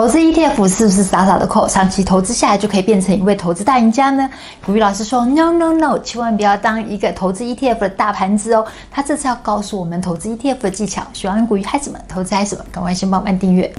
投资 ETF 是不是傻傻的扣？长期投资下来就可以变成一位投资大赢家呢？古玉老师说：No No No，千万不要当一个投资 ETF 的大盘子哦。他这次要告诉我们投资 ETF 的技巧。喜欢古玉嗨什么？投资嗨什么？赶快先帮我按订阅。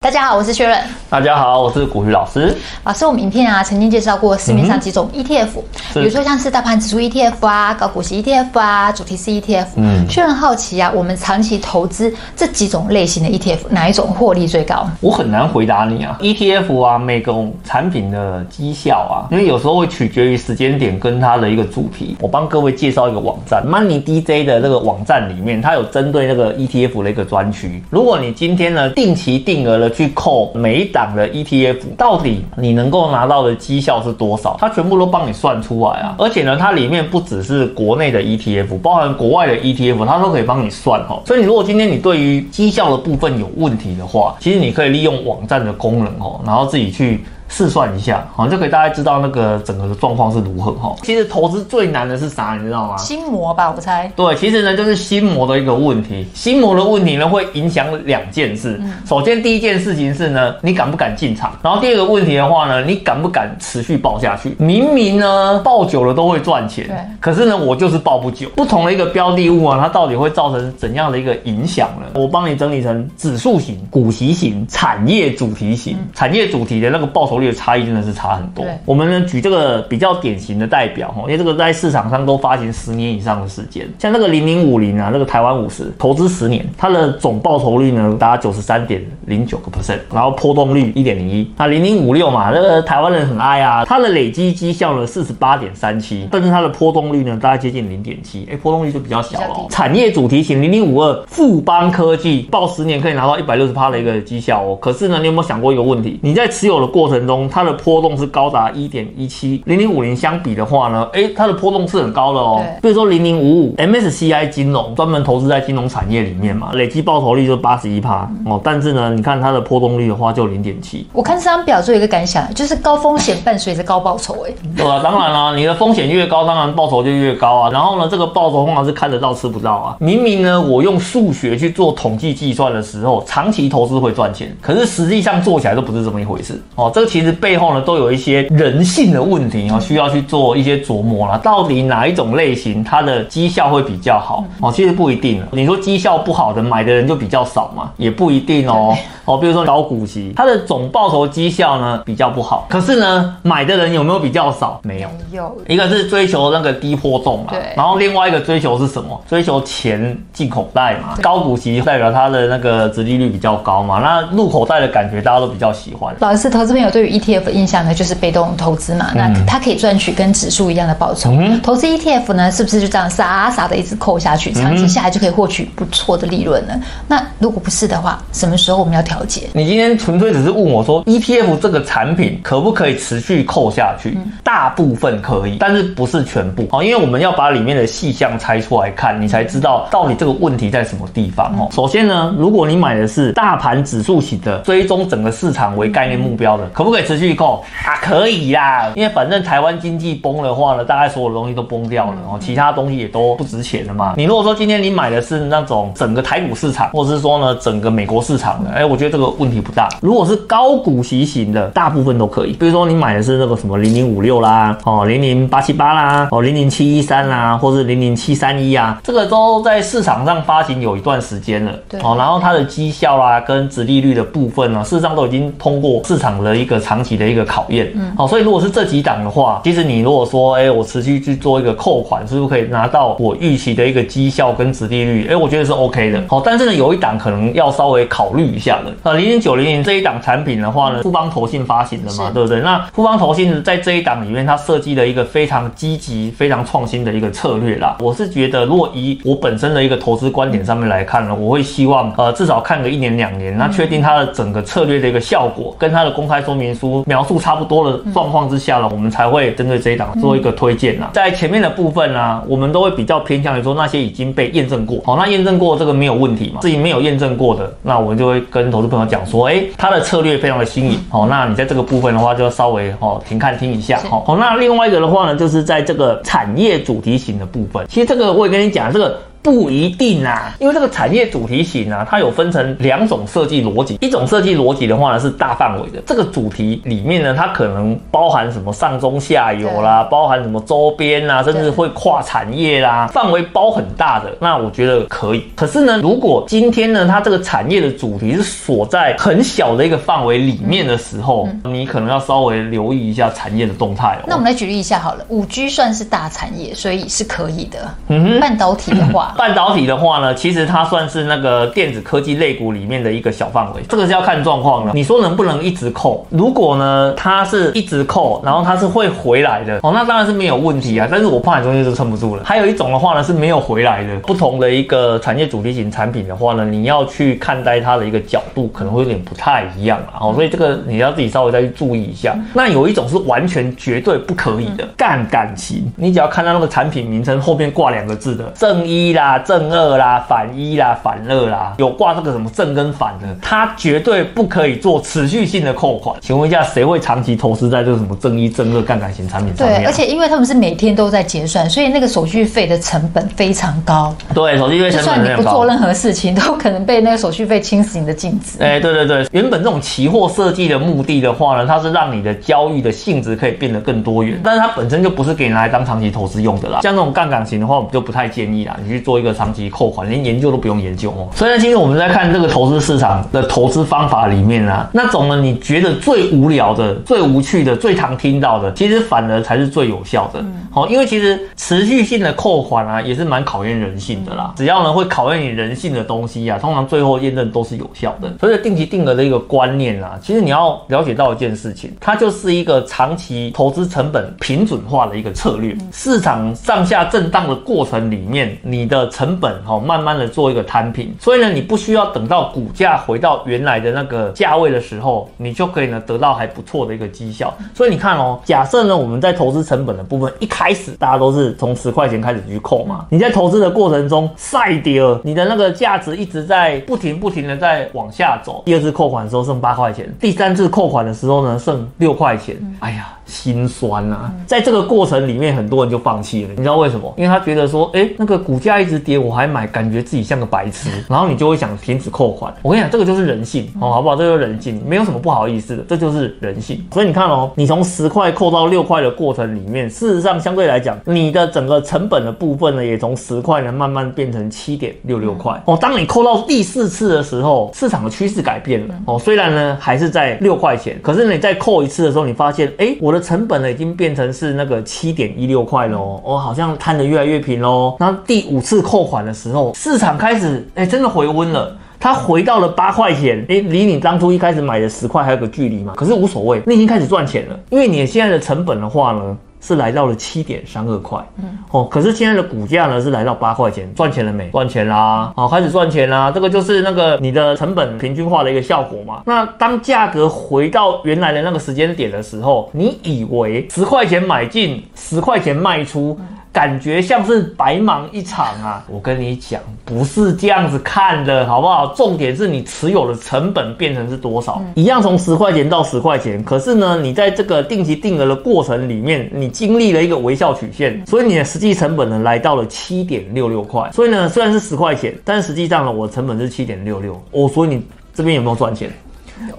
大家好，我是薛润。大家好，我是古雨老师。老师，我们影片啊曾经介绍过市面上几种 ETF，、嗯、比如说像是大盘指数 ETF 啊、高股息 ETF 啊、主题式 ETF。嗯，却很好奇啊，我们长期投资这几种类型的 ETF，哪一种获利最高？我很难回答你啊。ETF 啊，每种产品的绩效啊，因为有时候会取决于时间点跟它的一个主题。我帮各位介绍一个网站，Money DJ 的这个网站里面，它有针对那个 ETF 的一个专区。如果你今天呢定期定额的。去扣每一档的 ETF，到底你能够拿到的绩效是多少？它全部都帮你算出来啊！而且呢，它里面不只是国内的 ETF，包含国外的 ETF，它都可以帮你算哦。所以你如果今天你对于绩效的部分有问题的话，其实你可以利用网站的功能哦，然后自己去。试算一下，好，就可以大家知道那个整个的状况是如何哈。其实投资最难的是啥，你知道吗？心魔吧，我猜。对，其实呢就是心魔的一个问题。心魔的问题呢会影响两件事。首先第一件事情是呢，你敢不敢进场？然后第二个问题的话呢，你敢不敢持续报下去？明明呢报久了都会赚钱，对。可是呢我就是报不久。不同的一个标的物啊，它到底会造成怎样的一个影响呢？我帮你整理成指数型、股息型、产业主题型。产业主题的那个报酬。差异真的是差很多。我们呢举这个比较典型的代表哈，因为这个在市场上都发行十年以上的时间，像那个零零五零啊，那个台湾五十投资十年，它的总报酬率呢达九十三点零九个 percent，然后波动率一点零一。那零零五六嘛，那个台湾人很爱啊，它的累积绩效呢四十八点三七，但是它的波动率呢大概接近零点七，哎，波动率就比较小了。产业主题型零零五二富邦科技报十年可以拿到一百六十趴的一个绩效哦，可是呢，你有没有想过一个问题？你在持有的过程中，它的波动是高达一点一七，零零五零相比的话呢，哎，它的波动是很高的哦。比如说零零五五 MSCI 金融专门投资在金融产业里面嘛，累计报酬率就八十一趴哦。但是呢，你看它的波动率的话就零点七。我看这张表做一个感想，就是高风险伴随着高报酬哎。对啊，当然啦，你的风险越高，当然报酬就越高啊。然后呢，这个报酬通常是看得到吃不到啊。明明呢，我用数学去做统计计算的时候，长期投资会赚钱，可是实际上做起来都不是这么一回事哦。这个其实背后呢。都有一些人性的问题哦，需要去做一些琢磨了。到底哪一种类型它的绩效会比较好？哦，其实不一定。你说绩效不好的买的人就比较少嘛，也不一定哦。哦，比如说高股息，它的总报酬绩效呢比较不好，可是呢买的人有没有比较少？没有。有。一个是追求那个低波动嘛，对。然后另外一个追求是什么？追求钱进口袋嘛。高股息代表它的那个殖利率比较高嘛，那入口袋的感觉大家都比较喜欢。老师，投资朋友对于 ETF 的印象呢，就是被动投资嘛，那它可以赚取跟指数一样的报酬。嗯。投资 ETF 呢，是不是就这样傻傻的一直扣下去，长期下来就可以获取不错的利润呢？那如果不是的话，什么时候我们要调节？你今天纯粹只是问我说，ETF 这个产品可不可以持续扣下去？大部分可以，但是不是全部哦，因为我们要把里面的细项拆出来看，你才知道到底这个问题在什么地方哦。首先呢，如果你买的是大盘指数型的，追踪整个市场为概念目标的，可不可以持续扣啊？可以啦，因为反正台湾经济崩的话呢，大概所有的东西都崩掉了哦，其他东西也都不值钱了嘛。你如果说今天你买的是那种整个台股市场，或者是说呢整个美国市场的，哎，我觉得这个。问题不大。如果是高股息型的，大部分都可以。比如说你买的是那个什么零零五六啦，哦零零八七八啦，哦零零七一三啦，或是零零七三一啊，这个都在市场上发行有一段时间了。对。哦，然后它的绩效啦跟值利率的部分呢，事实上都已经通过市场的一个长期的一个考验。嗯。好，所以如果是这几档的话，其实你如果说，哎，我持续去做一个扣款，是不是可以拿到我预期的一个绩效跟殖利率？哎，我觉得是 OK 的。好，但是呢，有一档可能要稍微考虑一下的。啊，零零九零零这一档产品的话呢，富邦投信发行的嘛，对不对？那富邦投信在这一档里面，它设计了一个非常积极、非常创新的一个策略啦。我是觉得，如果以我本身的一个投资观点上面来看呢，我会希望呃至少看个一年两年，那确定它的整个策略的一个效果跟它的公开说明书描述差不多的状况之下呢，我们才会针对这一档做一个推荐啦。在前面的部分呢，我们都会比较偏向于说那些已经被验证过，好，那验证过这个没有问题嘛？自己没有验证过的，那我们就会跟投资朋友讲说，哎。他的策略非常的新颖，好，那你在这个部分的话，就稍微哦停看听一下，好，那另外一个的话呢，就是在这个产业主题型的部分，其实这个我也跟你讲，这个不一定啊，因为这个产业主题型啊，它有分成两种设计逻辑。一种设计逻辑的话呢，是大范围的，这个主题里面呢，它可能包含什么上中下游啦，包含什么周边啊，甚至会跨产业啦，范围包很大的。那我觉得可以。可是呢，如果今天呢，它这个产业的主题是锁在很小的一个范围里面的时候，你可能要稍微留意一下产业的动态哦。那我们来举例一下好了，五 G 算是大产业，所以是可以的。嗯，半导体的话，半导体的话呢，其实它算是那个电子科技类股里面的一个小范围，这个是要看状况了。你说能不能一直扣？如果呢，它是一直扣，然后它是会回来的哦，那当然是没有问题啊。但是我怕你中间就撑不住了。还有一种的话呢，是没有回来的。不同的一个产业主题型产品的话呢，你要去看待它的一个角度，可能会有点不太一样啊。哦，所以这个你要自己稍微再去注意一下。那有一种是完全绝对不可以的杠杆型，你只要看到那个产品名称后面挂两个字的正一啦、正二啦、反一啦、反二啦，有挂这个什么正跟反的，它绝对不可以做持续性的扣款。请问一下，谁会长期投资在这个什么正一、正二杠杆型产品上面？对，而且因为他们是每天都在结算，所以那个手续费的成本非常高。对，手续费成本就算你不做任何事情，都可能被那个手续费侵蚀你的净值。哎，对对对，原本这种期货设计的目的的话呢，它是让你的交易的性质可以变得更多元，但是它本身就不是给你来当长期投资用的啦。像这种杠杆型的话，我们就不太建议啦，你去做一个长期扣款，连研究都不用研究哦。所以呢，今天我们在看这个投资市场的投资方法里面啊，那种呢，你觉得最无聊的、最无趣的、最常听到的，其实反而才是最有效的。好，因为其实持续性的扣款啊，也是蛮考验人性的啦。只要呢会考验你人性的东西啊，通常最后验证都是有效的。所以定期定额的一个观念啊，其实你要了解到一件事情，它就是一个长期投资成本平准化的一个策略。市场上下震荡的过程里面，你的成本哈慢慢的做一个摊平，所以呢，你不需要等到股价回到原来的那个价位的时候，你就可以呢得到还不错的一个绩效。所以你看哦，假设呢我们在投资成本的部分一开始大家都是从十块钱开始去扣嘛，你在投资的过程中赛跌了，你的那个价值一直在不停不停的在往下走。第二次扣款的时候剩八块钱，第三次扣款的时候呢剩六块钱，哎呀。心酸呐、啊，在这个过程里面，很多人就放弃了。你知道为什么？因为他觉得说，哎，那个股价一直跌，我还买，感觉自己像个白痴。然后你就会想停止扣款。我跟你讲，这个就是人性哦，好不好？这就是人性，没有什么不好意思的，这就是人性。所以你看哦，你从十块扣到六块的过程里面，事实上相对来讲，你的整个成本的部分呢，也从十块呢慢慢变成七点六六块哦。当你扣到第四次的时候，市场的趋势改变了哦。虽然呢还是在六块钱，可是你再扣一次的时候，你发现，哎，我的。成本呢已经变成是那个七点一六块喽，哦，好像摊的越来越平喽。那第五次扣款的时候，市场开始哎、真的回温了，它回到了八块钱，哎、离你当初一开始买的十块还有个距离嘛。可是无所谓，你已经开始赚钱了，因为你现在的成本的话呢。是来到了七点三二块，嗯，哦，可是现在的股价呢是来到八块钱，赚钱了没？赚钱啦，好，开始赚钱啦，这个就是那个你的成本平均化的一个效果嘛。那当价格回到原来的那个时间点的时候，你以为十块钱买进，十块钱卖出。感觉像是白忙一场啊！我跟你讲，不是这样子看的，好不好？重点是你持有的成本变成是多少？一样从十块钱到十块钱，可是呢，你在这个定期定额的过程里面，你经历了一个微笑曲线，所以你的实际成本呢来到了七点六六块。所以呢，虽然是十块钱，但是实际上呢，我的成本是七点六六。哦，所以你这边有没有赚钱？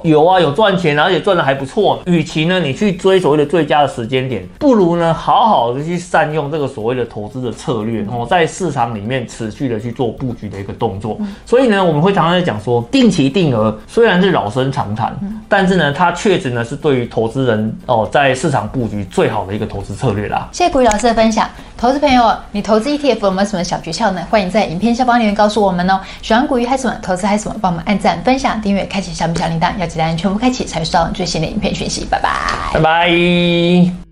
有啊，有赚钱，而且赚的还不错。与其呢，你去追所谓的最佳的时间点，不如呢，好好的去善用这个所谓的投资的策略，哦，在市场里面持续的去做布局的一个动作。所以呢，我们会常常在讲说，定期定额虽然是老生常谈，但是呢，它确实呢是对于投资人哦，在市场布局最好的一个投资策略啦。谢谢古雨老师的分享，投资朋友，你投资 ETF 有没有什么小诀窍呢？欢迎在影片下方留言告诉我们哦。喜欢古雨还是什么？投资还是什么？帮我们按赞、分享、订阅、开启小米小铃铛，要记得按全部开启，才会收到最新的影片讯息。拜拜，拜拜。